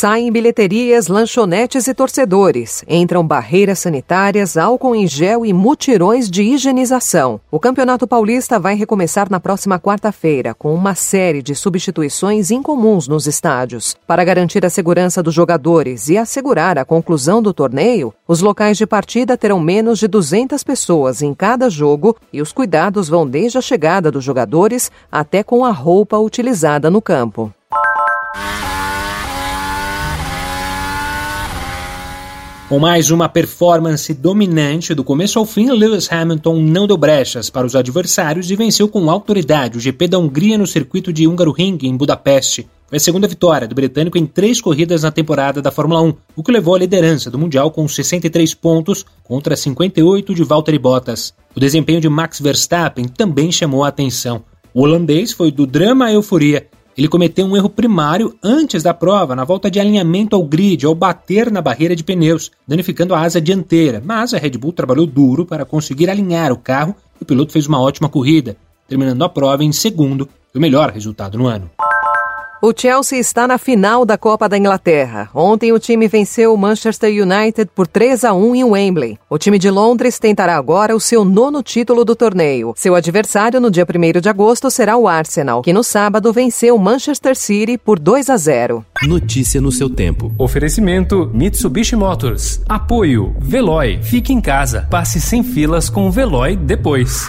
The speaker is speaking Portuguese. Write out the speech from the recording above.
Saem bilheterias, lanchonetes e torcedores. Entram barreiras sanitárias, álcool em gel e mutirões de higienização. O Campeonato Paulista vai recomeçar na próxima quarta-feira, com uma série de substituições incomuns nos estádios. Para garantir a segurança dos jogadores e assegurar a conclusão do torneio, os locais de partida terão menos de 200 pessoas em cada jogo e os cuidados vão desde a chegada dos jogadores até com a roupa utilizada no campo. Com mais uma performance dominante do começo ao fim, Lewis Hamilton não deu brechas para os adversários e venceu com autoridade o GP da Hungria no circuito de Hungaroring, em Budapeste. Foi a segunda vitória do britânico em três corridas na temporada da Fórmula 1, o que levou à liderança do Mundial com 63 pontos contra 58 de Valtteri Bottas. O desempenho de Max Verstappen também chamou a atenção. O holandês foi do drama à euforia ele cometeu um erro primário antes da prova, na volta de alinhamento ao grid, ao bater na barreira de pneus, danificando a asa dianteira. Mas a Red Bull trabalhou duro para conseguir alinhar o carro e o piloto fez uma ótima corrida, terminando a prova em segundo, o melhor resultado no ano. O Chelsea está na final da Copa da Inglaterra. Ontem o time venceu o Manchester United por 3 a 1 em Wembley. O time de Londres tentará agora o seu nono título do torneio. Seu adversário no dia 1 de agosto será o Arsenal, que no sábado venceu o Manchester City por 2 a 0. Notícia no seu tempo. Oferecimento Mitsubishi Motors. Apoio Veloy. Fique em casa. Passe sem filas com o Veloy depois.